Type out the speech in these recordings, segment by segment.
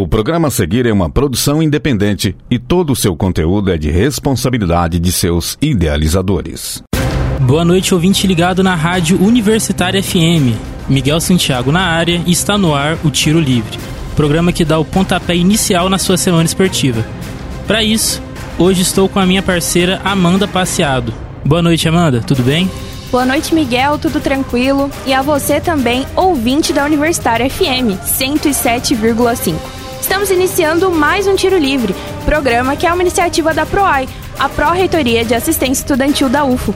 O programa a seguir é uma produção independente e todo o seu conteúdo é de responsabilidade de seus idealizadores. Boa noite, ouvinte ligado na Rádio Universitária FM. Miguel Santiago na área e está no ar o Tiro Livre, programa que dá o pontapé inicial na sua semana esportiva. Para isso, hoje estou com a minha parceira Amanda Passeado. Boa noite, Amanda, tudo bem? Boa noite, Miguel, tudo tranquilo? E a você também, ouvinte da Universitária FM 107,5. Estamos iniciando mais um Tiro Livre, programa que é uma iniciativa da PROAI, a Pró-Reitoria de Assistência Estudantil da UFO.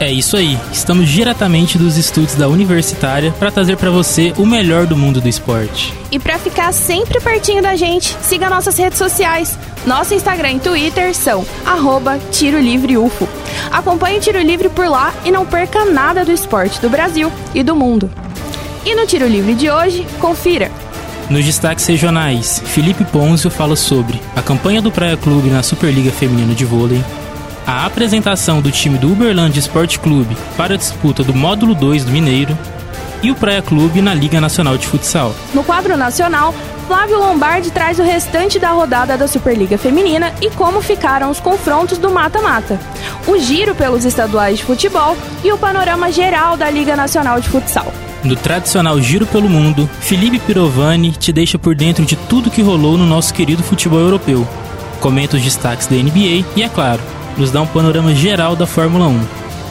É isso aí, estamos diretamente dos estúdios da Universitária para trazer para você o melhor do mundo do esporte. E para ficar sempre pertinho da gente, siga nossas redes sociais. Nosso Instagram e Twitter são arroba Tiro Livre UFO. Acompanhe o Tiro Livre por lá e não perca nada do esporte do Brasil e do mundo. E no Tiro Livre de hoje, confira. Nos destaques regionais, Felipe Ponzio fala sobre a campanha do Praia Clube na Superliga Feminina de Vôlei, a apresentação do time do Uberlândia Esporte Clube para a disputa do módulo 2 do Mineiro e o Praia Clube na Liga Nacional de Futsal. No quadro nacional, Flávio Lombardi traz o restante da rodada da Superliga Feminina e como ficaram os confrontos do mata-mata, o giro pelos estaduais de futebol e o panorama geral da Liga Nacional de Futsal. No tradicional Giro pelo Mundo, Felipe Pirovani te deixa por dentro de tudo que rolou no nosso querido futebol europeu. Comenta os destaques da NBA e, é claro, nos dá um panorama geral da Fórmula 1.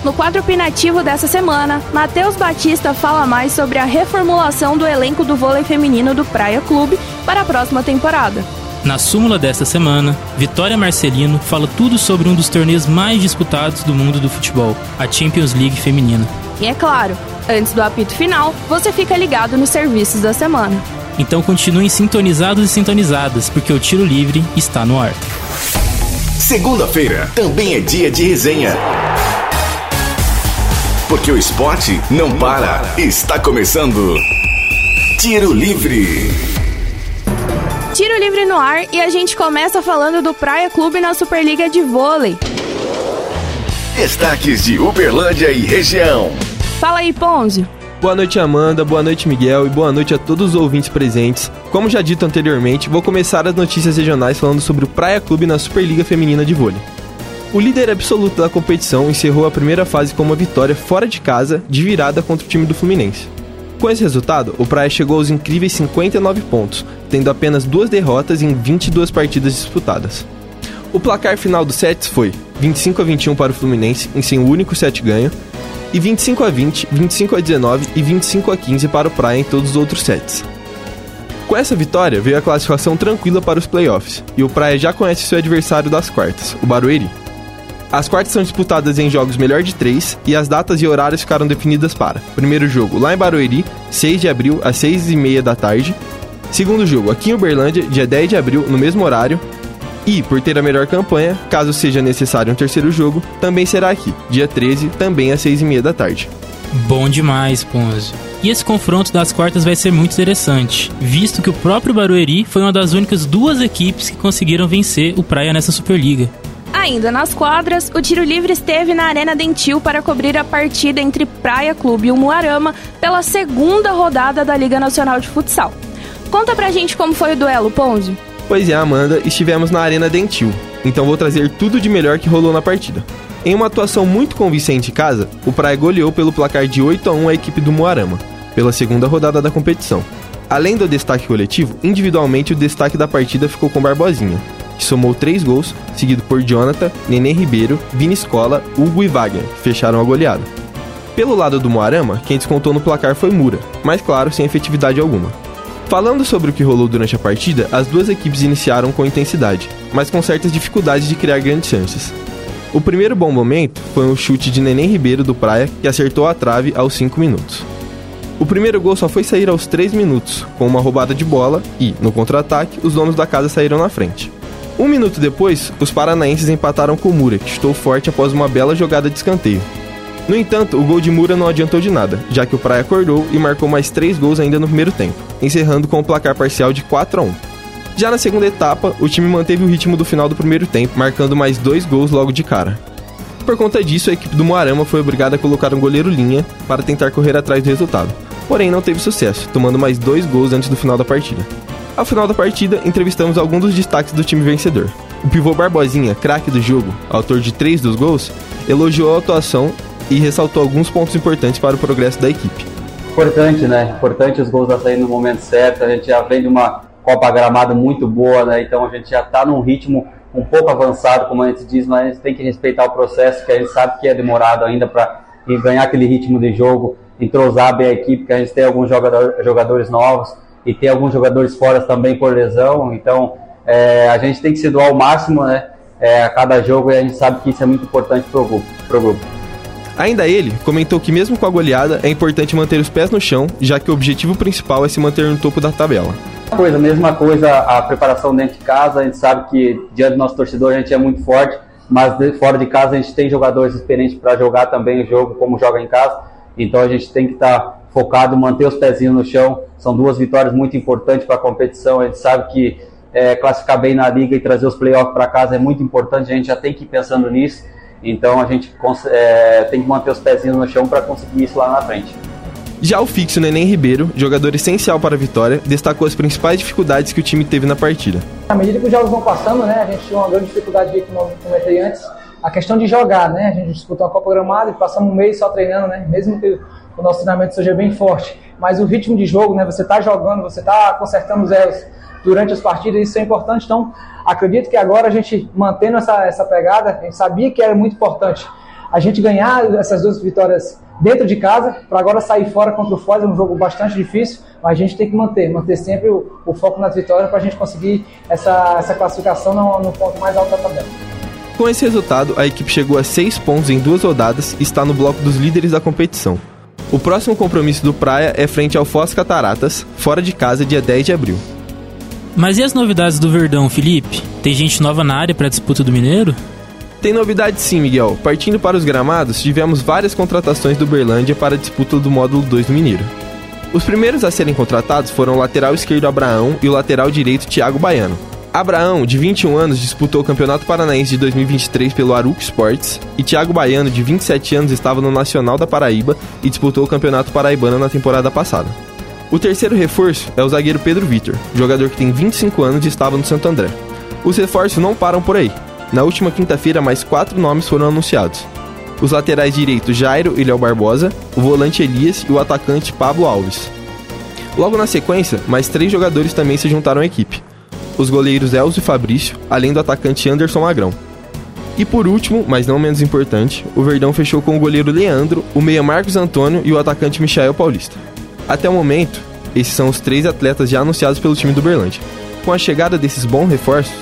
No quadro opinativo dessa semana, Matheus Batista fala mais sobre a reformulação do elenco do vôlei feminino do Praia Clube para a próxima temporada. Na súmula desta semana, Vitória Marcelino fala tudo sobre um dos torneios mais disputados do mundo do futebol, a Champions League Feminina. E é claro, antes do apito final, você fica ligado nos serviços da semana. Então continuem sintonizados e sintonizadas, porque o Tiro Livre está no ar. Segunda-feira também é dia de resenha. Porque o esporte não para. Está começando. Tiro Livre. Tiro Livre no ar e a gente começa falando do Praia Clube na Superliga de Vôlei. Destaques de Uberlândia e região. Fala aí, Ponzio. Boa noite, Amanda. Boa noite, Miguel. E boa noite a todos os ouvintes presentes. Como já dito anteriormente, vou começar as notícias regionais falando sobre o Praia Clube na Superliga Feminina de Vôlei. O líder absoluto da competição encerrou a primeira fase com uma vitória fora de casa, de virada contra o time do Fluminense. Com esse resultado, o Praia chegou aos incríveis 59 pontos, tendo apenas duas derrotas em 22 partidas disputadas. O placar final dos sets foi 25 a 21 para o Fluminense em seu único set ganho, e 25 a 20, 25 a 19 e 25 a 15 para o Praia em todos os outros sets. Com essa vitória, veio a classificação tranquila para os playoffs, e o Praia já conhece seu adversário das quartas, o Barueri. As quartas são disputadas em jogos melhor de três e as datas e horários ficaram definidas para: primeiro jogo lá em Barueri, 6 de abril às 6 e meia da tarde. Segundo jogo aqui em Uberlândia, dia 10 de abril, no mesmo horário. E, por ter a melhor campanha, caso seja necessário um terceiro jogo, também será aqui, dia 13, também às 6 e meia da tarde. Bom demais, Ponzio. E esse confronto das quartas vai ser muito interessante, visto que o próprio Barueri foi uma das únicas duas equipes que conseguiram vencer o Praia nessa Superliga. Ainda nas quadras, o tiro livre esteve na Arena Dentil para cobrir a partida entre Praia Clube e o Muarama pela segunda rodada da Liga Nacional de Futsal. Conta pra gente como foi o duelo, Ponzio. Pois é, Amanda, estivemos na Arena Dentil, então vou trazer tudo de melhor que rolou na partida. Em uma atuação muito convincente em casa, o Praia goleou pelo placar de 8 a 1 a equipe do Moarama, pela segunda rodada da competição. Além do destaque coletivo, individualmente o destaque da partida ficou com Barbosinha, que somou 3 gols, seguido por Jonathan, Nenê Ribeiro, Vini Escola, Hugo e Wagner, que fecharam a goleada. Pelo lado do Moarama, quem descontou no placar foi Mura, mas claro, sem efetividade alguma. Falando sobre o que rolou durante a partida, as duas equipes iniciaram com intensidade, mas com certas dificuldades de criar grandes chances. O primeiro bom momento foi um chute de Neném Ribeiro do Praia, que acertou a trave aos 5 minutos. O primeiro gol só foi sair aos 3 minutos, com uma roubada de bola e, no contra-ataque, os donos da casa saíram na frente. Um minuto depois, os paranaenses empataram com o Mura, que chutou forte após uma bela jogada de escanteio. No entanto, o gol de Mura não adiantou de nada, já que o Praia acordou e marcou mais três gols ainda no primeiro tempo, encerrando com o placar parcial de 4 a 1. Já na segunda etapa, o time manteve o ritmo do final do primeiro tempo, marcando mais dois gols logo de cara. Por conta disso, a equipe do Moarama foi obrigada a colocar um goleiro linha para tentar correr atrás do resultado, porém não teve sucesso, tomando mais dois gols antes do final da partida. Ao final da partida, entrevistamos alguns dos destaques do time vencedor. O pivô Barbosinha, craque do jogo, autor de três dos gols, elogiou a atuação e ressaltou alguns pontos importantes para o progresso da equipe. Importante, né? Importante os gols sair no momento certo. A gente já vem de uma Copa Gramada muito boa, né? Então a gente já está num ritmo um pouco avançado, como a gente diz, mas a gente tem que respeitar o processo, que a gente sabe que é demorado ainda para ganhar aquele ritmo de jogo, entrosar bem a equipe, que a gente tem alguns jogador, jogadores novos e tem alguns jogadores fora também por lesão. Então é, a gente tem que se doar ao máximo, né? É, a cada jogo e a gente sabe que isso é muito importante para o grupo, grupo. Ainda ele comentou que, mesmo com a goleada, é importante manter os pés no chão, já que o objetivo principal é se manter no topo da tabela. Coisa, mesma coisa a preparação dentro de casa, a gente sabe que diante do nosso torcedor a gente é muito forte, mas de, fora de casa a gente tem jogadores experientes para jogar também o jogo como joga em casa, então a gente tem que estar tá focado, manter os pezinhos no chão, são duas vitórias muito importantes para a competição, a gente sabe que é, classificar bem na liga e trazer os playoffs para casa é muito importante, a gente já tem que ir pensando nisso. Então a gente é, tem que manter os pezinhos no chão para conseguir isso lá na frente. Já o fixo Neném Ribeiro, jogador essencial para a vitória, destacou as principais dificuldades que o time teve na partida. À medida que os jogos vão passando, né, a gente tinha uma grande dificuldade, como eu comentei antes, a questão de jogar, né? A gente disputou uma Copa Gramada e passamos um mês só treinando, né? Mesmo que o nosso treinamento seja bem forte, mas o ritmo de jogo, né? Você está jogando, você está consertando os erros durante as partidas, isso é importante. Então, acredito que agora a gente mantendo essa, essa pegada, a gente sabia que era muito importante a gente ganhar essas duas vitórias dentro de casa, para agora sair fora contra o Foz, é um jogo bastante difícil, mas a gente tem que manter, manter sempre o, o foco nas vitórias para a gente conseguir essa, essa classificação no, no ponto mais alto da tabela. Com esse resultado, a equipe chegou a seis pontos em duas rodadas e está no bloco dos líderes da competição. O próximo compromisso do Praia é frente ao Foz Cataratas, fora de casa, dia 10 de abril. Mas e as novidades do Verdão, Felipe? Tem gente nova na área para a disputa do Mineiro? Tem novidade sim, Miguel. Partindo para os gramados, tivemos várias contratações do Berlândia para a disputa do módulo 2 do Mineiro. Os primeiros a serem contratados foram o lateral esquerdo Abraão e o lateral direito Thiago Baiano. Abraão, de 21 anos, disputou o Campeonato Paranaense de 2023 pelo Aruco Sports e Thiago Baiano, de 27 anos, estava no Nacional da Paraíba e disputou o Campeonato Paraibano na temporada passada. O terceiro reforço é o zagueiro Pedro Vitor, jogador que tem 25 anos e estava no Santo André. Os reforços não param por aí. Na última quinta-feira, mais quatro nomes foram anunciados. Os laterais direitos Jairo e Léo Barbosa, o volante Elias e o atacante Pablo Alves. Logo na sequência, mais três jogadores também se juntaram à equipe. Os goleiros Elzo e Fabrício, além do atacante Anderson Magrão. E por último, mas não menos importante, o Verdão fechou com o goleiro Leandro, o meia Marcos Antônio e o atacante Michael Paulista. Até o momento, esses são os três atletas já anunciados pelo time do Berlândia. Com a chegada desses bons reforços,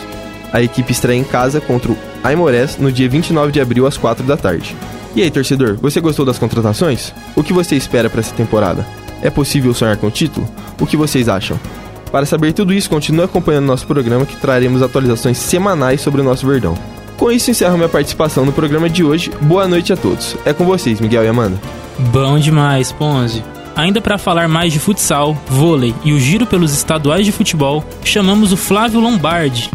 a equipe estreia em casa contra o Aimorés no dia 29 de abril às 4 da tarde. E aí, torcedor, você gostou das contratações? O que você espera para essa temporada? É possível sonhar com o título? O que vocês acham? Para saber tudo isso, continue acompanhando nosso programa que traremos atualizações semanais sobre o nosso Verdão. Com isso, encerro minha participação no programa de hoje. Boa noite a todos. É com vocês, Miguel e Amanda. Bom demais, Ponzi. Ainda para falar mais de futsal, vôlei e o giro pelos estaduais de futebol, chamamos o Flávio Lombardi.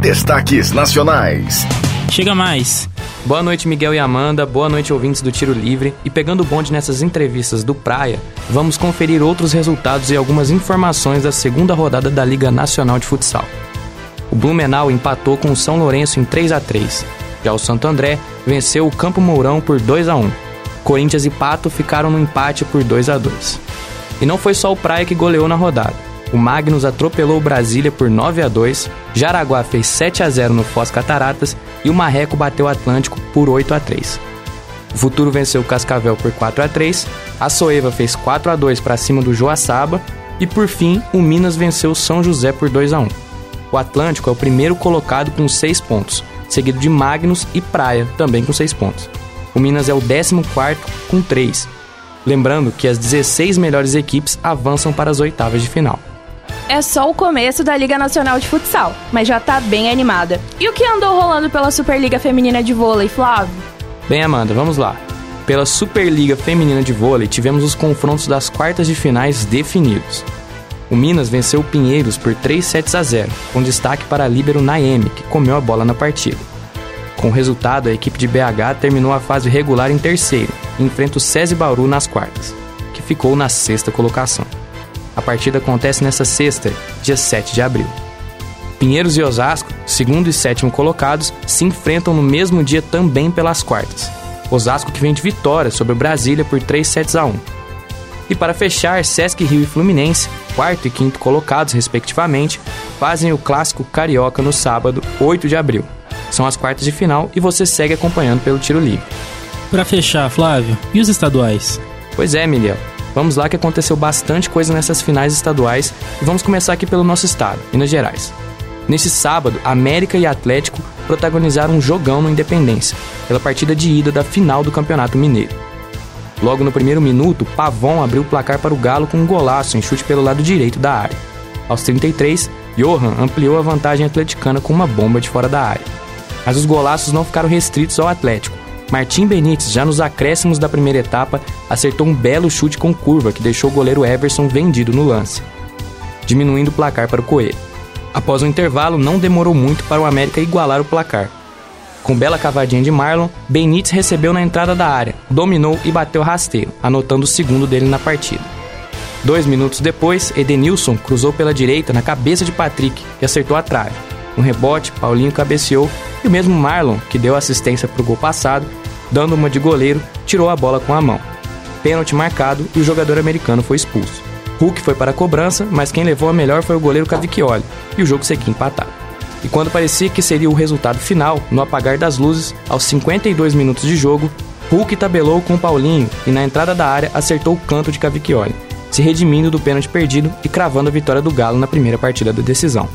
Destaques nacionais. Chega mais. Boa noite, Miguel e Amanda. Boa noite, ouvintes do Tiro Livre. E pegando o bonde nessas entrevistas do Praia, vamos conferir outros resultados e algumas informações da segunda rodada da Liga Nacional de Futsal. O Blumenau empatou com o São Lourenço em 3 a 3 Já o Santo André venceu o Campo Mourão por 2 a 1 Corinthians e Pato ficaram no empate por 2 a 2. E não foi só o Praia que goleou na rodada. O Magnus atropelou o Brasília por 9 a 2, Jaraguá fez 7 a 0 no Foz Cataratas e o Marreco bateu o Atlântico por 8 a 3. O Futuro venceu o Cascavel por 4 a 3, a Soeva fez 4 a 2 para cima do Joaçaba e por fim o Minas venceu o São José por 2 a 1. O Atlântico é o primeiro colocado com 6 pontos, seguido de Magnus e Praia também com 6 pontos. O Minas é o 14 com 3. Lembrando que as 16 melhores equipes avançam para as oitavas de final. É só o começo da Liga Nacional de Futsal, mas já tá bem animada. E o que andou rolando pela Superliga Feminina de Vôlei, Flávio? Bem, Amanda, vamos lá. Pela Superliga Feminina de Vôlei, tivemos os confrontos das quartas de finais definidos. O Minas venceu o Pinheiros por 3 sets a 0, com destaque para a líbero Naemi, que comeu a bola na partida. Com o resultado, a equipe de BH terminou a fase regular em terceiro e enfrenta o SESI Bauru nas quartas, que ficou na sexta colocação. A partida acontece nesta sexta, dia 7 de abril. Pinheiros e Osasco, segundo e sétimo colocados, se enfrentam no mesmo dia também pelas quartas. Osasco que vem de vitória sobre o Brasília por 3 sets a 1. E para fechar, Sesc Rio e Fluminense, quarto e quinto colocados, respectivamente, fazem o clássico carioca no sábado, 8 de abril. São as quartas de final e você segue acompanhando pelo tiro livre. Para fechar, Flávio, e os estaduais? Pois é, Miguel. Vamos lá que aconteceu bastante coisa nessas finais estaduais e vamos começar aqui pelo nosso estado, Minas Gerais. Nesse sábado, América e Atlético protagonizaram um jogão no Independência, pela partida de ida da final do Campeonato Mineiro. Logo no primeiro minuto, Pavon abriu o placar para o Galo com um golaço em chute pelo lado direito da área. Aos 33, Johan ampliou a vantagem atleticana com uma bomba de fora da área. Mas os golaços não ficaram restritos ao Atlético. Martim Benítez, já nos acréscimos da primeira etapa, acertou um belo chute com curva que deixou o goleiro Everson vendido no lance, diminuindo o placar para o Coelho. Após o intervalo, não demorou muito para o América igualar o placar. Com bela cavadinha de Marlon, Benítez recebeu na entrada da área, dominou e bateu rasteiro, anotando o segundo dele na partida. Dois minutos depois, Edenilson cruzou pela direita na cabeça de Patrick e acertou a trave. Um rebote, Paulinho cabeceou e o mesmo Marlon, que deu assistência para o gol passado, dando uma de goleiro, tirou a bola com a mão. Pênalti marcado e o jogador americano foi expulso. Hulk foi para a cobrança, mas quem levou a melhor foi o goleiro Cavicchioli, e o jogo seguia empatado. E quando parecia que seria o resultado final, no apagar das luzes, aos 52 minutos de jogo, Hulk tabelou com Paulinho e na entrada da área acertou o canto de Cavicchioli, se redimindo do pênalti perdido e cravando a vitória do Galo na primeira partida da decisão.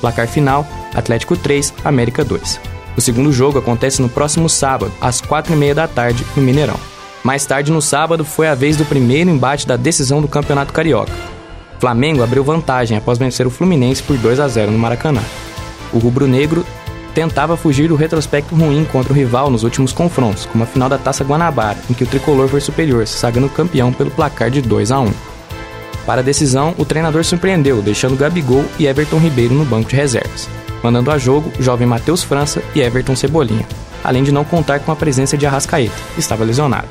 Placar final: Atlético 3, América 2. O segundo jogo acontece no próximo sábado, às 4h30 da tarde, no Mineirão. Mais tarde, no sábado, foi a vez do primeiro embate da decisão do Campeonato Carioca. Flamengo abriu vantagem após vencer o Fluminense por 2 a 0 no Maracanã. O rubro-negro tentava fugir do retrospecto ruim contra o rival nos últimos confrontos, como a final da Taça Guanabara, em que o tricolor foi superior, se sagrando campeão pelo placar de 2 a 1. Para a decisão, o treinador surpreendeu, deixando Gabigol e Everton Ribeiro no banco de reservas, mandando a jogo o jovem Matheus França e Everton Cebolinha, além de não contar com a presença de Arrascaeta, que estava lesionado.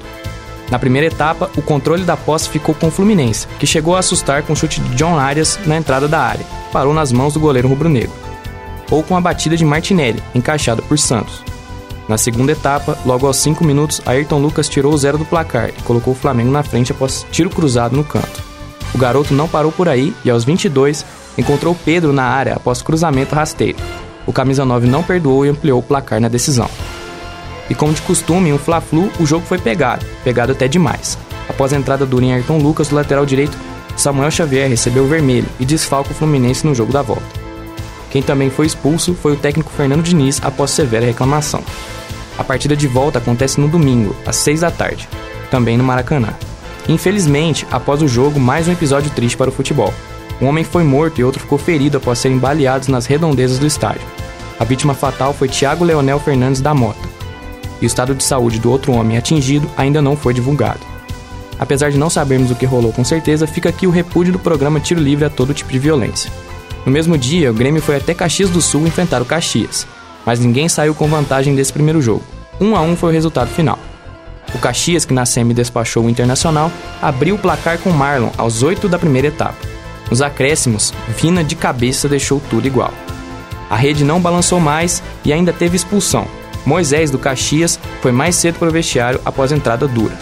Na primeira etapa, o controle da posse ficou com o Fluminense, que chegou a assustar com o chute de John Arias na entrada da área, parou nas mãos do goleiro rubro-negro. Ou com a batida de Martinelli, encaixada por Santos. Na segunda etapa, logo aos 5 minutos, Ayrton Lucas tirou o zero do placar e colocou o Flamengo na frente após tiro cruzado no canto. O garoto não parou por aí e aos 22 encontrou Pedro na área após cruzamento rasteiro. O camisa 9 não perdoou e ampliou o placar na decisão. E como de costume, em um Fla-Flu, o jogo foi pegado, pegado até demais. Após a entrada do Ayrton Lucas, do lateral direito, Samuel Xavier recebeu o vermelho e desfalca o Fluminense no jogo da volta. Quem também foi expulso foi o técnico Fernando Diniz após severa reclamação. A partida de volta acontece no domingo, às 6 da tarde, também no Maracanã. Infelizmente, após o jogo, mais um episódio triste para o futebol. Um homem foi morto e outro ficou ferido após serem baleados nas redondezas do estádio. A vítima fatal foi Thiago Leonel Fernandes da Mota, e o estado de saúde do outro homem atingido ainda não foi divulgado. Apesar de não sabermos o que rolou com certeza, fica aqui o repúdio do programa Tiro Livre a todo tipo de violência. No mesmo dia, o Grêmio foi até Caxias do Sul enfrentar o Caxias, mas ninguém saiu com vantagem desse primeiro jogo. 1 um a 1 um foi o resultado final. O Caxias, que na SEMI despachou o Internacional, abriu o placar com Marlon aos 8 da primeira etapa. Nos acréscimos, Vina de cabeça deixou tudo igual. A rede não balançou mais e ainda teve expulsão, Moisés do Caxias foi mais cedo para o vestiário após entrada dura.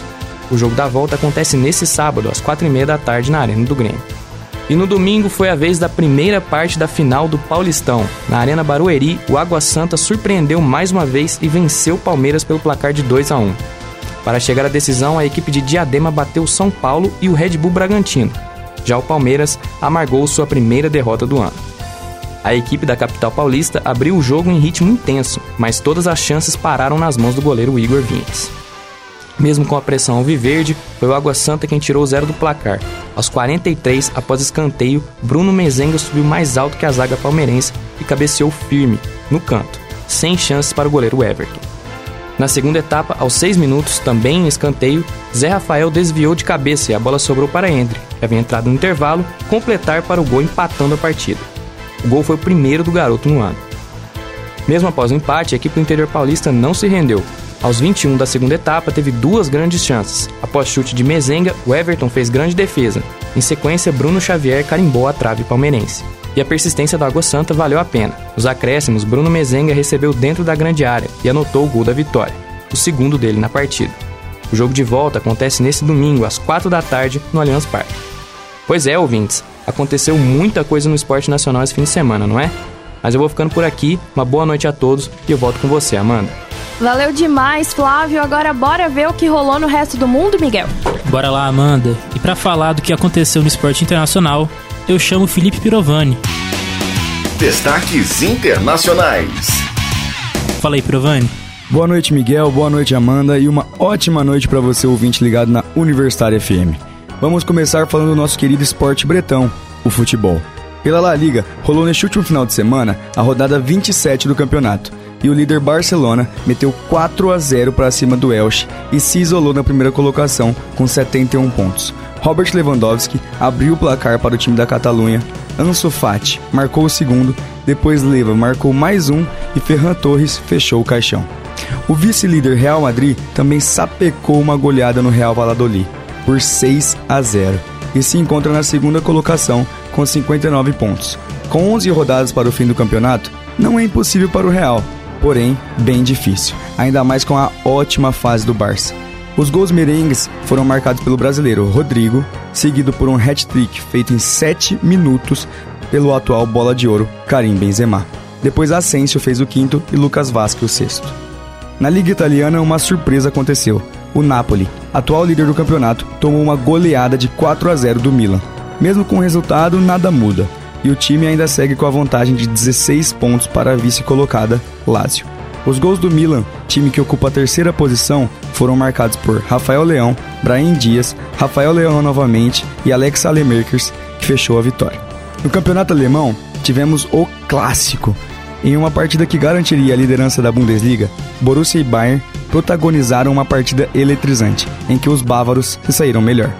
O jogo da volta acontece nesse sábado, às 4h30 da tarde, na Arena do Grêmio. E no domingo foi a vez da primeira parte da final do Paulistão. Na Arena Barueri, o Água Santa surpreendeu mais uma vez e venceu o Palmeiras pelo placar de 2 a 1. Para chegar à decisão, a equipe de Diadema bateu São Paulo e o Red Bull Bragantino. Já o Palmeiras amargou sua primeira derrota do ano. A equipe da capital paulista abriu o jogo em ritmo intenso, mas todas as chances pararam nas mãos do goleiro Igor Vinhas. Mesmo com a pressão alviverde, foi o Água Santa quem tirou o zero do placar. Aos 43, após escanteio, Bruno Mezenga subiu mais alto que a zaga palmeirense e cabeceou firme, no canto, sem chances para o goleiro Everton. Na segunda etapa, aos 6 minutos, também em escanteio, Zé Rafael desviou de cabeça e a bola sobrou para Endre, que havia entrado no intervalo, completar para o gol empatando a partida. O gol foi o primeiro do garoto no ano. Mesmo após o empate, a equipe do interior paulista não se rendeu. Aos 21 da segunda etapa, teve duas grandes chances. Após chute de Mezenga, o Everton fez grande defesa Em sequência, Bruno Xavier carimbou a trave palmeirense. E a persistência do Água Santa valeu a pena. Nos acréscimos, Bruno Mezenga recebeu dentro da grande área e anotou o gol da vitória, o segundo dele na partida. O jogo de volta acontece nesse domingo, às 4 da tarde, no Allianz Parque. Pois é, ouvintes, aconteceu muita coisa no esporte nacional esse fim de semana, não é? Mas eu vou ficando por aqui, uma boa noite a todos e eu volto com você, Amanda. Valeu demais, Flávio. Agora bora ver o que rolou no resto do mundo, Miguel. Bora lá, Amanda. E para falar do que aconteceu no esporte internacional, eu chamo Felipe Pirovani. Destaques internacionais. Fala aí, Pirovani. Boa noite, Miguel. Boa noite, Amanda. E uma ótima noite para você, ouvinte ligado na Universitária FM. Vamos começar falando do nosso querido esporte bretão, o futebol. Pela La Liga, rolou neste último final de semana a rodada 27 do campeonato e o líder Barcelona meteu 4 a 0 para cima do Elche e se isolou na primeira colocação com 71 pontos. Robert Lewandowski abriu o placar para o time da Catalunha, Ansu Fati marcou o segundo, depois Leva marcou mais um e Ferran Torres fechou o caixão. O vice-líder Real Madrid também sapecou uma goleada no Real Valladolid por 6 a 0 e se encontra na segunda colocação com 59 pontos. Com 11 rodadas para o fim do campeonato, não é impossível para o Real, porém bem difícil, ainda mais com a ótima fase do Barça. Os gols merengues foram marcados pelo brasileiro Rodrigo, seguido por um hat-trick feito em 7 minutos pelo atual bola de ouro Karim Benzema. Depois Asensio fez o quinto e Lucas Vasque o sexto. Na Liga Italiana, uma surpresa aconteceu. O Napoli, atual líder do campeonato, tomou uma goleada de 4 a 0 do Milan. Mesmo com o resultado, nada muda e o time ainda segue com a vantagem de 16 pontos para a vice-colocada Lazio. Os gols do Milan, time que ocupa a terceira posição, foram marcados por Rafael Leão, Brahim Dias, Rafael Leão novamente e Alex Alemakers, que fechou a vitória. No campeonato alemão, tivemos o clássico. Em uma partida que garantiria a liderança da Bundesliga, Borussia e Bayern protagonizaram uma partida eletrizante, em que os bávaros se saíram melhor.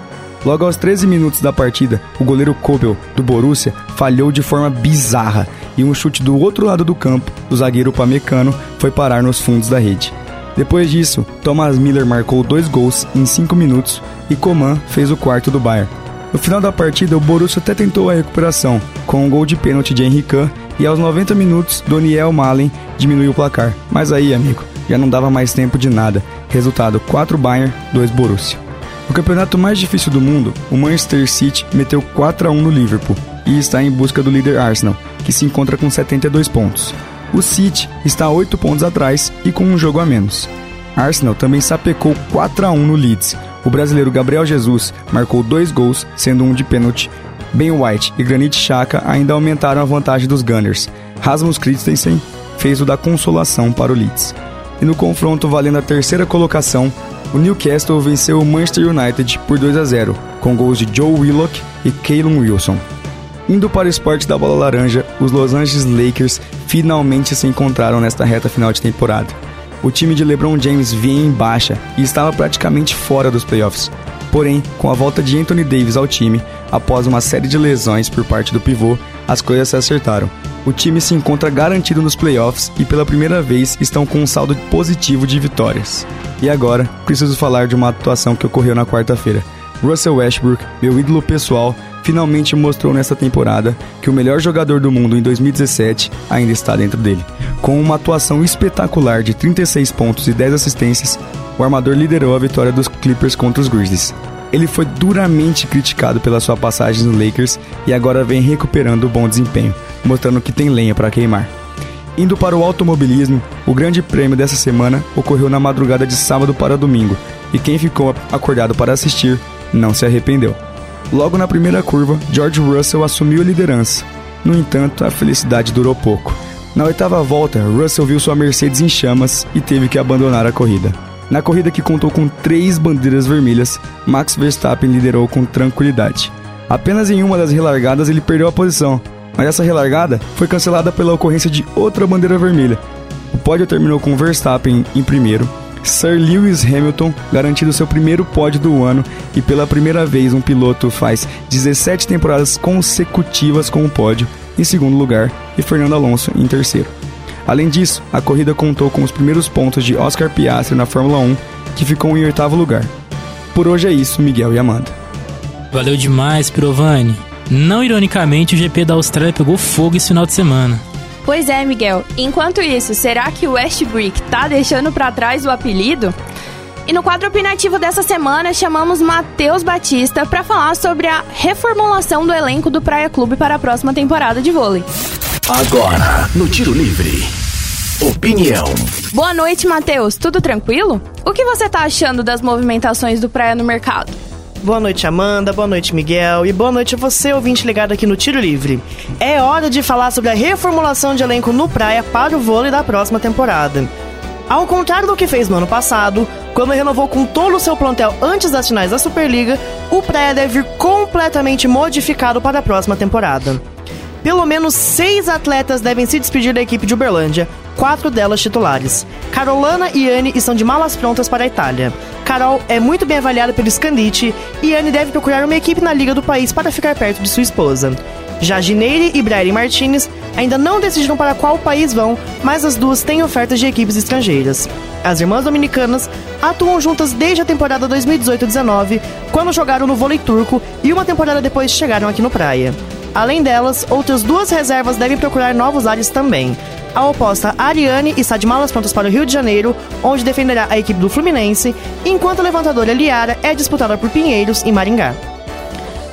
Logo aos 13 minutos da partida, o goleiro Kobel, do Borussia, falhou de forma bizarra e um chute do outro lado do campo, do zagueiro Pamecano, foi parar nos fundos da rede. Depois disso, Thomas Miller marcou dois gols em 5 minutos e Coman fez o quarto do Bayern. No final da partida, o Borussia até tentou a recuperação, com um gol de pênalti de Henrique e aos 90 minutos, Doniel Malen diminuiu o placar. Mas aí, amigo, já não dava mais tempo de nada. Resultado 4 Bayern, 2 Borussia. No campeonato mais difícil do mundo, o Manchester City meteu 4 a 1 no Liverpool e está em busca do líder Arsenal, que se encontra com 72 pontos. O City está a 8 pontos atrás e com um jogo a menos. Arsenal também sapecou 4 a 1 no Leeds. O brasileiro Gabriel Jesus marcou dois gols, sendo um de pênalti. Ben White e Granit Xhaka ainda aumentaram a vantagem dos Gunners. Rasmus Christensen fez o da consolação para o Leeds. E no confronto valendo a terceira colocação, o Newcastle venceu o Manchester United por 2 a 0, com gols de Joe Willock e Kalen Wilson. Indo para o esporte da bola laranja, os Los Angeles Lakers finalmente se encontraram nesta reta final de temporada. O time de LeBron James vinha em baixa e estava praticamente fora dos playoffs. Porém, com a volta de Anthony Davis ao time, após uma série de lesões por parte do pivô, as coisas se acertaram. O time se encontra garantido nos playoffs e pela primeira vez estão com um saldo positivo de vitórias. E agora, preciso falar de uma atuação que ocorreu na quarta-feira. Russell Westbrook, meu ídolo pessoal, finalmente mostrou nesta temporada que o melhor jogador do mundo em 2017 ainda está dentro dele. Com uma atuação espetacular de 36 pontos e 10 assistências, o armador liderou a vitória dos Clippers contra os Grizzlies. Ele foi duramente criticado pela sua passagem no Lakers e agora vem recuperando o bom desempenho, mostrando que tem lenha para queimar. Indo para o automobilismo, o grande prêmio dessa semana ocorreu na madrugada de sábado para domingo, e quem ficou acordado para assistir não se arrependeu. Logo na primeira curva, George Russell assumiu a liderança. No entanto, a felicidade durou pouco. Na oitava volta, Russell viu sua Mercedes em chamas e teve que abandonar a corrida. Na corrida que contou com três bandeiras vermelhas, Max Verstappen liderou com tranquilidade. Apenas em uma das relargadas ele perdeu a posição, mas essa relargada foi cancelada pela ocorrência de outra bandeira vermelha. O pódio terminou com Verstappen em primeiro, Sir Lewis Hamilton garantindo seu primeiro pódio do ano e pela primeira vez um piloto faz 17 temporadas consecutivas com o pódio em segundo lugar e Fernando Alonso em terceiro. Além disso, a corrida contou com os primeiros pontos de Oscar Piastri na Fórmula 1, que ficou em oitavo lugar. Por hoje é isso, Miguel e Amanda. Valeu demais, Pirovani. Não ironicamente, o GP da Austrália pegou fogo esse final de semana. Pois é, Miguel. Enquanto isso, será que o Westbrick tá deixando para trás o apelido? E no quadro opinativo dessa semana, chamamos Matheus Batista para falar sobre a reformulação do elenco do Praia Clube para a próxima temporada de vôlei. Agora, no Tiro Livre. Opinião. Boa noite, Matheus. Tudo tranquilo? O que você tá achando das movimentações do Praia no mercado? Boa noite, Amanda. Boa noite, Miguel. E boa noite a você, ouvinte ligado aqui no Tiro Livre. É hora de falar sobre a reformulação de elenco no Praia para o vôlei da próxima temporada. Ao contrário do que fez no ano passado, quando renovou com todo o seu plantel antes das finais da Superliga, o Praia deve vir completamente modificado para a próxima temporada. Pelo menos seis atletas devem se despedir da equipe de Uberlândia, quatro delas titulares. Carolana e Anne estão de malas prontas para a Itália. Carol é muito bem avaliada pelo Scandite e Anne deve procurar uma equipe na liga do país para ficar perto de sua esposa. Já Gineire e Braille Martinez ainda não decidiram para qual país vão, mas as duas têm ofertas de equipes estrangeiras. As irmãs dominicanas atuam juntas desde a temporada 2018-19, quando jogaram no vôlei turco e uma temporada depois chegaram aqui no Praia. Além delas, outras duas reservas devem procurar novos ares também. A oposta Ariane está de malas prontas para o Rio de Janeiro, onde defenderá a equipe do Fluminense, enquanto a levantadora Liara é disputada por Pinheiros e Maringá.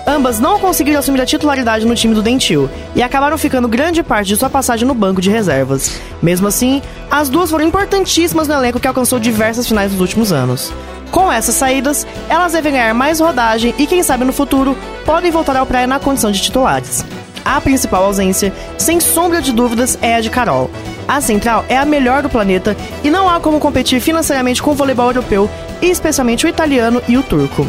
Ambas não conseguiram assumir a titularidade no time do Dentil e acabaram ficando grande parte de sua passagem no banco de reservas. Mesmo assim, as duas foram importantíssimas no elenco que alcançou diversas finais nos últimos anos. Com essas saídas, elas devem ganhar mais rodagem e, quem sabe no futuro, podem voltar ao praia na condição de titulares. A principal ausência, sem sombra de dúvidas, é a de Carol. A central é a melhor do planeta e não há como competir financeiramente com o voleibol europeu, especialmente o italiano e o turco.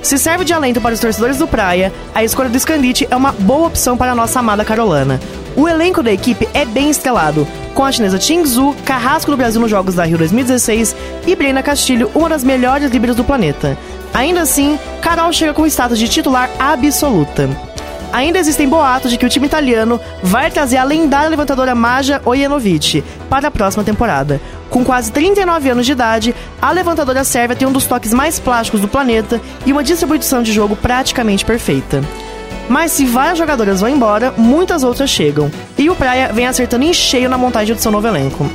Se serve de alento para os torcedores do Praia, a escolha do Scandite é uma boa opção para a nossa amada Carolana. O elenco da equipe é bem estrelado, com a chinesa Qingzu, carrasco do Brasil nos Jogos da Rio 2016 e Brena Castilho, uma das melhores líderes do planeta. Ainda assim, Carol chega com o status de titular absoluta. Ainda existem boatos de que o time italiano vai trazer a lendária levantadora Maja Ojanovic para a próxima temporada. Com quase 39 anos de idade, a levantadora sérvia tem um dos toques mais plásticos do planeta e uma distribuição de jogo praticamente perfeita. Mas se várias jogadoras vão embora, muitas outras chegam. E o Praia vem acertando em cheio na montagem do seu novo elenco.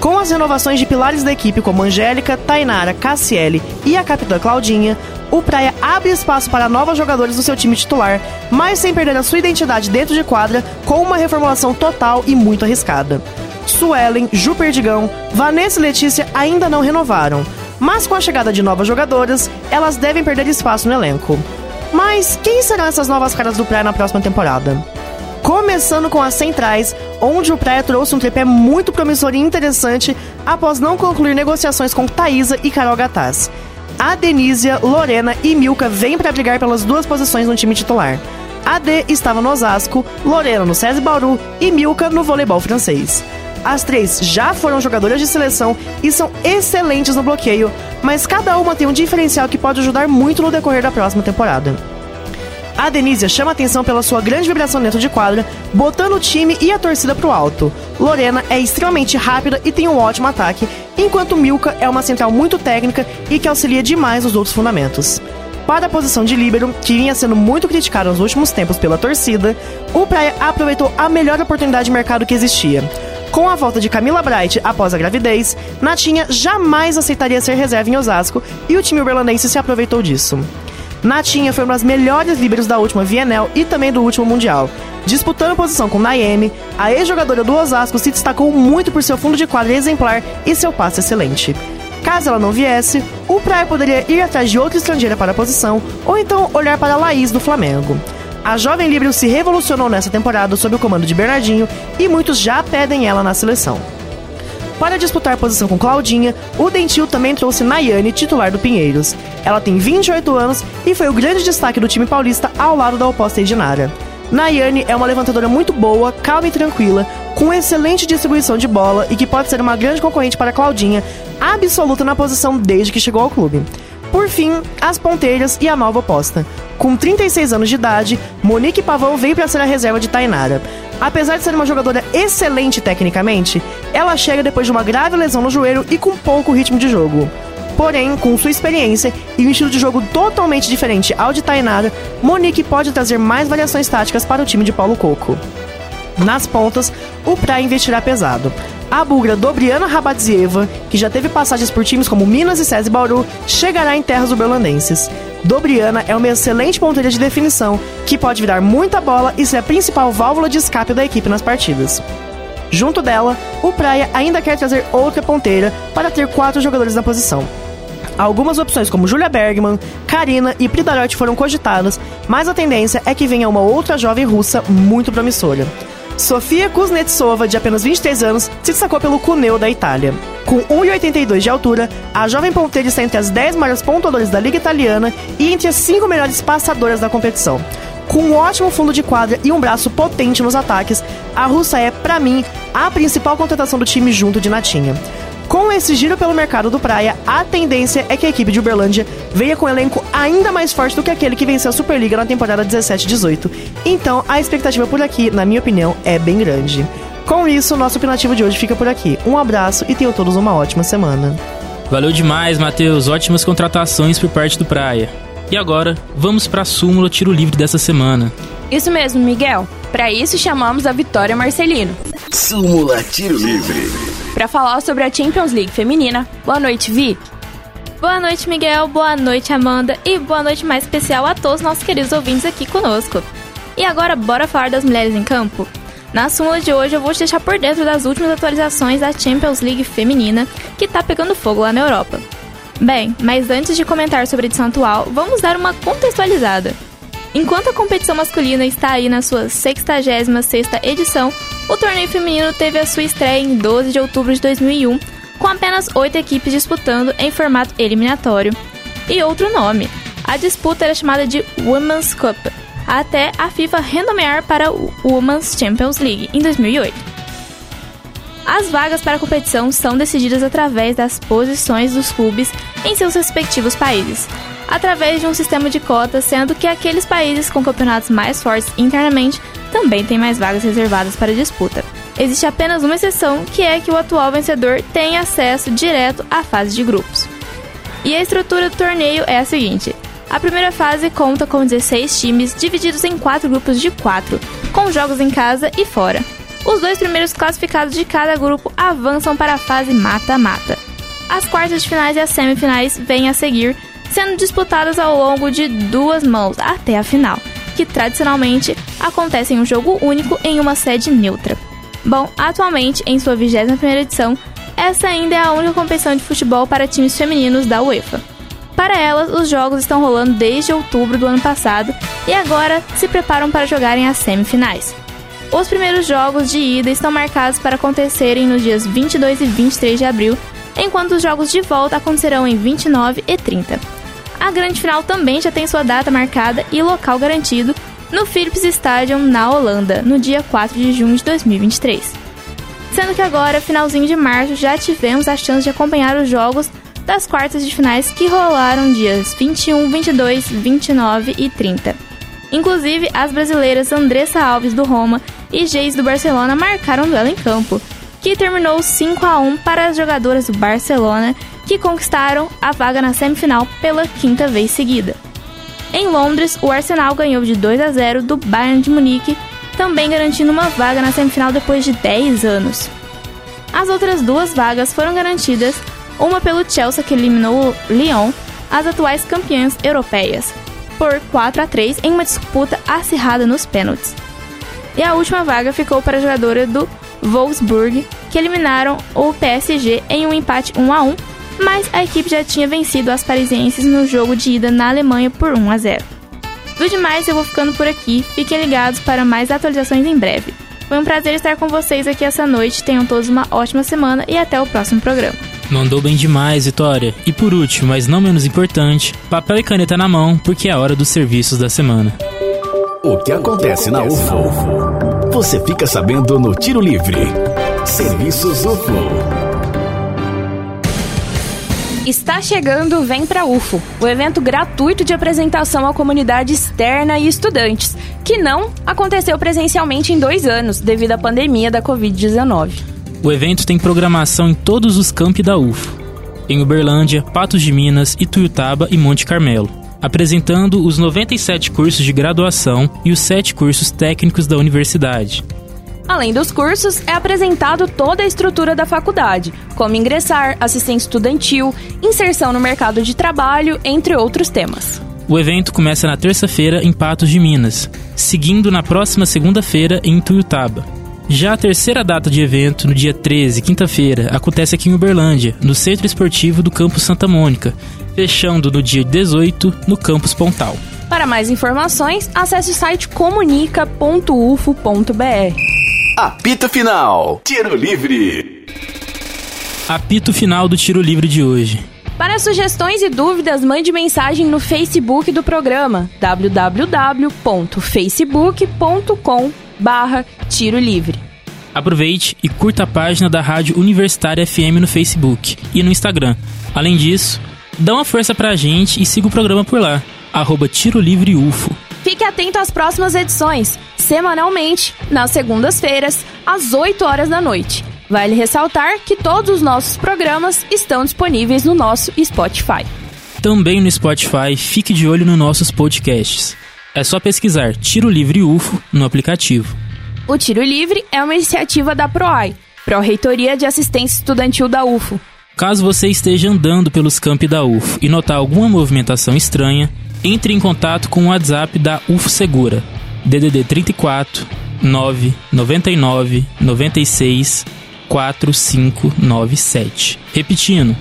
Com as renovações de pilares da equipe como Angélica, Tainara, Cassiele e a capitã Claudinha, o Praia abre espaço para novos jogadores do seu time titular, mas sem perder a sua identidade dentro de quadra, com uma reformulação total e muito arriscada. Suelen, Ju Perdigão, Vanessa e Letícia ainda não renovaram, mas com a chegada de novas jogadoras, elas devem perder espaço no elenco. Mas quem serão essas novas caras do Praia na próxima temporada? Começando com as centrais, onde o Praia trouxe um tripé muito promissor e interessante após não concluir negociações com Thaisa e Carol Gataz a Denísia, Lorena e Milka vêm para brigar pelas duas posições no time titular. A D estava no Osasco, Lorena no SESI Bauru e Milka no voleibol francês. As três já foram jogadoras de seleção e são excelentes no bloqueio, mas cada uma tem um diferencial que pode ajudar muito no decorrer da próxima temporada. A Denise chama atenção pela sua grande vibração dentro de quadra, botando o time e a torcida pro alto. Lorena é extremamente rápida e tem um ótimo ataque, enquanto Milka é uma central muito técnica e que auxilia demais os outros fundamentos. Para a posição de líbero, que vinha sendo muito criticada nos últimos tempos pela torcida, o Praia aproveitou a melhor oportunidade de mercado que existia. Com a volta de Camila Bright após a gravidez, Natinha jamais aceitaria ser reserva em Osasco e o time uberlandense se aproveitou disso. Natinha foi uma das melhores líberos da última Vienel e também do último Mundial. Disputando posição com Naemi, a ex-jogadora do Osasco se destacou muito por seu fundo de quadra exemplar e seu passe excelente. Caso ela não viesse, o Praia poderia ir atrás de outra estrangeira para a posição ou então olhar para a Laís do Flamengo. A jovem líbero se revolucionou nessa temporada sob o comando de Bernardinho e muitos já pedem ela na seleção. Para disputar posição com Claudinha, o Dentil também trouxe Nayane, titular do Pinheiros. Ela tem 28 anos e foi o grande destaque do time paulista ao lado da oposta Edinara. Nayane é uma levantadora muito boa, calma e tranquila, com excelente distribuição de bola e que pode ser uma grande concorrente para Claudinha, absoluta na posição desde que chegou ao clube. Por fim, as ponteiras e a nova oposta. Com 36 anos de idade, Monique Pavão veio para ser a reserva de Tainara. Apesar de ser uma jogadora excelente tecnicamente, ela chega depois de uma grave lesão no joelho e com pouco ritmo de jogo. Porém, com sua experiência e um estilo de jogo totalmente diferente ao de Tainara, Monique pode trazer mais variações táticas para o time de Paulo Coco. Nas pontas, o Praia investirá pesado. A bugra Dobriana Rabadzieva, que já teve passagens por times como Minas e SESI Bauru, chegará em terras uberlandenses. Dobriana é uma excelente ponteira de definição, que pode virar muita bola e ser a principal válvula de escape da equipe nas partidas. Junto dela, o Praia ainda quer trazer outra ponteira para ter quatro jogadores na posição. Algumas opções como Julia Bergman, Karina e Pridarot foram cogitadas, mas a tendência é que venha uma outra jovem russa muito promissora. Sofia Kuznetsova, de apenas 23 anos, se destacou pelo Cuneo da Itália. Com 1,82 de altura, a jovem ponteira está entre as 10 maiores pontuadores da Liga Italiana e entre as 5 melhores passadoras da competição. Com um ótimo fundo de quadra e um braço potente nos ataques, a russa é, para mim, a principal contratação do time junto de Natinha. Com esse giro pelo mercado do Praia, a tendência é que a equipe de Uberlândia venha com um elenco ainda mais forte do que aquele que venceu a Superliga na temporada 17-18. Então, a expectativa por aqui, na minha opinião, é bem grande. Com isso, nosso opinativo de hoje fica por aqui. Um abraço e tenham todos uma ótima semana. Valeu demais, Matheus. Ótimas contratações por parte do Praia. E agora, vamos para a súmula tiro livre dessa semana. Isso mesmo, Miguel. Para isso chamamos a Vitória Marcelino. Súmula Tiro Livre para falar sobre a Champions League feminina. Boa noite, Vi. Boa noite, Miguel. Boa noite, Amanda. E boa noite mais especial a todos nossos queridos ouvintes aqui conosco. E agora, bora falar das mulheres em campo? Na súmula de hoje eu vou te deixar por dentro das últimas atualizações da Champions League feminina, que tá pegando fogo lá na Europa. Bem, mas antes de comentar sobre a edição atual, vamos dar uma contextualizada. Enquanto a competição masculina está aí na sua 66ª edição, o torneio feminino teve a sua estreia em 12 de outubro de 2001, com apenas oito equipes disputando em formato eliminatório. E outro nome. A disputa era chamada de Women's Cup, até a FIFA renomear para Women's Champions League em 2008. As vagas para a competição são decididas através das posições dos clubes em seus respectivos países, através de um sistema de cotas, sendo que aqueles países com campeonatos mais fortes internamente também têm mais vagas reservadas para disputa. Existe apenas uma exceção, que é que o atual vencedor tem acesso direto à fase de grupos. E a estrutura do torneio é a seguinte: a primeira fase conta com 16 times divididos em quatro grupos de quatro, com jogos em casa e fora. Os dois primeiros classificados de cada grupo avançam para a fase mata-mata. As quartas de finais e as semifinais vêm a seguir, sendo disputadas ao longo de duas mãos até a final, que tradicionalmente acontece em um jogo único em uma sede neutra. Bom, atualmente, em sua 21 edição, essa ainda é a única competição de futebol para times femininos da UEFA. Para elas, os jogos estão rolando desde outubro do ano passado e agora se preparam para jogarem as semifinais. Os primeiros jogos de ida estão marcados para acontecerem nos dias 22 e 23 de abril, enquanto os jogos de volta acontecerão em 29 e 30. A grande final também já tem sua data marcada e local garantido no Philips Stadium, na Holanda, no dia 4 de junho de 2023. Sendo que agora, finalzinho de março, já tivemos a chance de acompanhar os jogos das quartas de finais que rolaram dias 21, 22, 29 e 30. Inclusive, as brasileiras Andressa Alves do Roma e Geis do Barcelona marcaram um duelo em campo, que terminou 5 a 1 para as jogadoras do Barcelona que conquistaram a vaga na semifinal pela quinta vez seguida. Em Londres, o Arsenal ganhou de 2 a 0 do Bayern de Munique, também garantindo uma vaga na semifinal depois de 10 anos. As outras duas vagas foram garantidas, uma pelo Chelsea que eliminou o Lyon, as atuais campeãs europeias, por 4 a 3 em uma disputa acirrada nos pênaltis. E a última vaga ficou para a jogadora do Wolfsburg, que eliminaram o PSG em um empate 1 a 1 mas a equipe já tinha vencido as parisienses no jogo de ida na Alemanha por 1 a 0. Do demais, eu vou ficando por aqui. Fiquem ligados para mais atualizações em breve. Foi um prazer estar com vocês aqui essa noite. Tenham todos uma ótima semana e até o próximo programa. Mandou bem demais, Vitória. E por último, mas não menos importante, papel e caneta na mão, porque é a hora dos serviços da semana. O que acontece na UFO? Você fica sabendo no Tiro Livre. Serviços UFO. Está chegando Vem Pra UFO, o evento gratuito de apresentação à comunidade externa e estudantes, que não aconteceu presencialmente em dois anos, devido à pandemia da Covid-19. O evento tem programação em todos os campi da UFO. em Uberlândia, Patos de Minas, Ituiutaba e Monte Carmelo, apresentando os 97 cursos de graduação e os 7 cursos técnicos da universidade. Além dos cursos, é apresentado toda a estrutura da faculdade, como ingressar, assistência estudantil, inserção no mercado de trabalho, entre outros temas. O evento começa na terça-feira em Patos de Minas, seguindo na próxima segunda-feira em Tuiutaba. Já a terceira data de evento, no dia 13, quinta-feira, acontece aqui em Uberlândia, no Centro Esportivo do Campus Santa Mônica, fechando no dia 18 no Campus Pontal. Para mais informações, acesse o site comunica.ufo.br. Apito Final. Tiro Livre. Apito final do tiro livre de hoje. Para sugestões e dúvidas, mande mensagem no Facebook do programa www.facebook.com barra Tiro Livre. Aproveite e curta a página da Rádio Universitária FM no Facebook e no Instagram. Além disso, dá uma força pra gente e siga o programa por lá, arroba Tiro Livre UFO. Fique atento às próximas edições, semanalmente, nas segundas-feiras, às 8 horas da noite. Vale ressaltar que todos os nossos programas estão disponíveis no nosso Spotify. Também no Spotify, fique de olho nos nossos podcasts. É só pesquisar Tiro Livre UFO no aplicativo. O Tiro Livre é uma iniciativa da PROAI, Pró-Reitoria de Assistência Estudantil da UFO. Caso você esteja andando pelos campi da UFO e notar alguma movimentação estranha, entre em contato com o WhatsApp da UFO Segura, DDD 34 9 99 96 4597. Repetindo,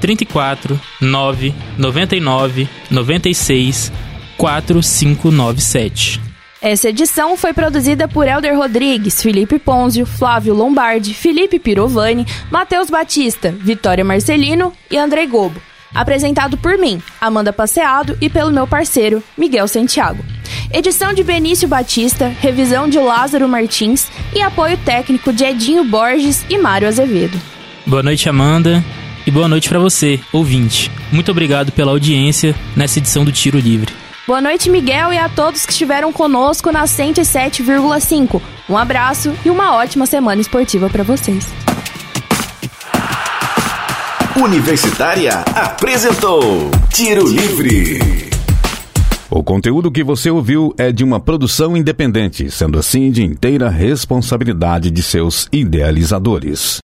34 9 99 96 4597. Essa edição foi produzida por Elder Rodrigues, Felipe Ponzio, Flávio Lombardi, Felipe Pirovani, Matheus Batista, Vitória Marcelino e Andrei Gobo. Apresentado por mim, Amanda Passeado, e pelo meu parceiro, Miguel Santiago. Edição de Benício Batista, revisão de Lázaro Martins e apoio técnico de Edinho Borges e Mário Azevedo. Boa noite, Amanda. E boa noite para você, ouvinte. Muito obrigado pela audiência nessa edição do Tiro Livre. Boa noite, Miguel, e a todos que estiveram conosco na 107,5. Um abraço e uma ótima semana esportiva para vocês. Universitária apresentou Tiro Livre. O conteúdo que você ouviu é de uma produção independente, sendo assim de inteira responsabilidade de seus idealizadores.